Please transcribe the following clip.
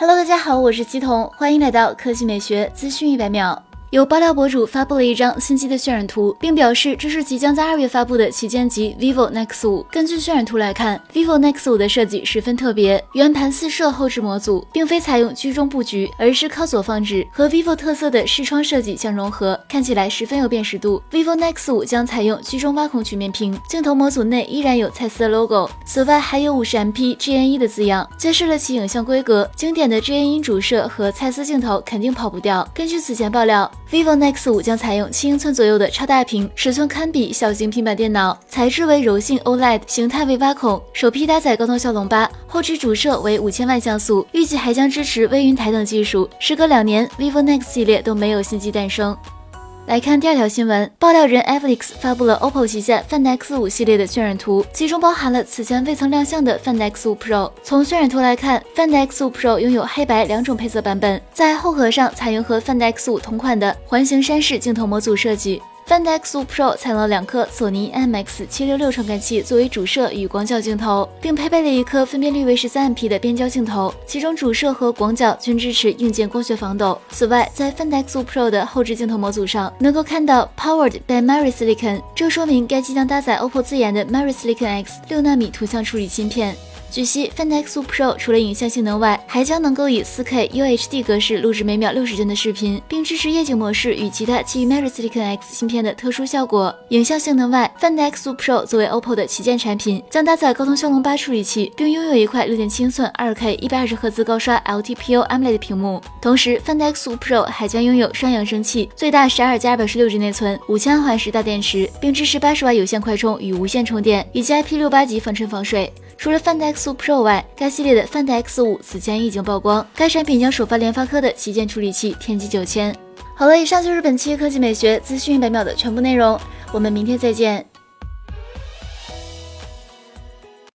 Hello，大家好，我是西彤，欢迎来到科技美学资讯一百秒。有爆料博主发布了一张新机的渲染图，并表示这是即将在二月发布的旗舰机 vivo Nex 五。根据渲染图来看，vivo Nex 五的设计十分特别，圆盘四摄后置模组，并非采用居中布局，而是靠左放置，和 vivo 特色的视窗设计相融合，看起来十分有辨识度。vivo Nex 五将采用居中挖孔曲面屏，镜头模组内依然有蔡司的 logo，此外还有五十 MP GN 一的字样，揭示了其影像规格。经典的 GN 一主摄和蔡司镜头肯定跑不掉。根据此前爆料。Vivo Nex 五将采用七英寸左右的超大屏，尺寸堪比小型平板电脑，材质为柔性 OLED，形态为挖孔，首批搭载高通骁龙八，后置主摄为五千万像素，预计还将支持微云台等技术。时隔两年，vivo Nex 系列都没有新机诞生。来看第二条新闻，爆料人 Avix 发布了 OPPO 旗下 Find X5 系列的渲染图，其中包含了此前未曾亮相的 Find X5 Pro。从渲染图来看，Find X5 Pro 拥有黑白两种配色版本，在后壳上采用和 Find X5 同款的环形山式镜头模组设计。Find X5 Pro 采用了两颗索尼 IMX766 传感器作为主摄与广角镜头，并配备了一颗分辨率为 13MP 的变焦镜头，其中主摄和广角均支持硬件光学防抖。此外，在 Find X5 Pro 的后置镜头模组上，能够看到 Powered by Mari Silicon，这说明该机将搭载 OPPO 自研的 Mari Silicon X 六纳米图像处理芯片。据悉，Find X5 Pro 除了影像性能外，还将能够以 4K UHD 格式录制每秒六十帧的视频，并支持夜景模式与其他基于 Mari Silicon X 芯片的特殊效果。影像性能外，Find X5 Pro 作为 OPPO 的旗舰产品，将搭载高通骁龙八处理器，并拥有一块6.7寸 2K 120赫兹高刷 LTPO AMOLED 屏幕。同时，Find X5 Pro 还将拥有双扬声器，最大12加216 G 内存，5千安时大电池，并支持80瓦有线快充与无线充电，以及 IP68 级防尘防水。除了 Find X5 Pro 外，该系列的 Find X5 此前已经曝光，该产品将首发联发科的旗舰处理器天玑九千。好了，以上就是本期科技美学资讯一百秒的全部内容，我们明天再见。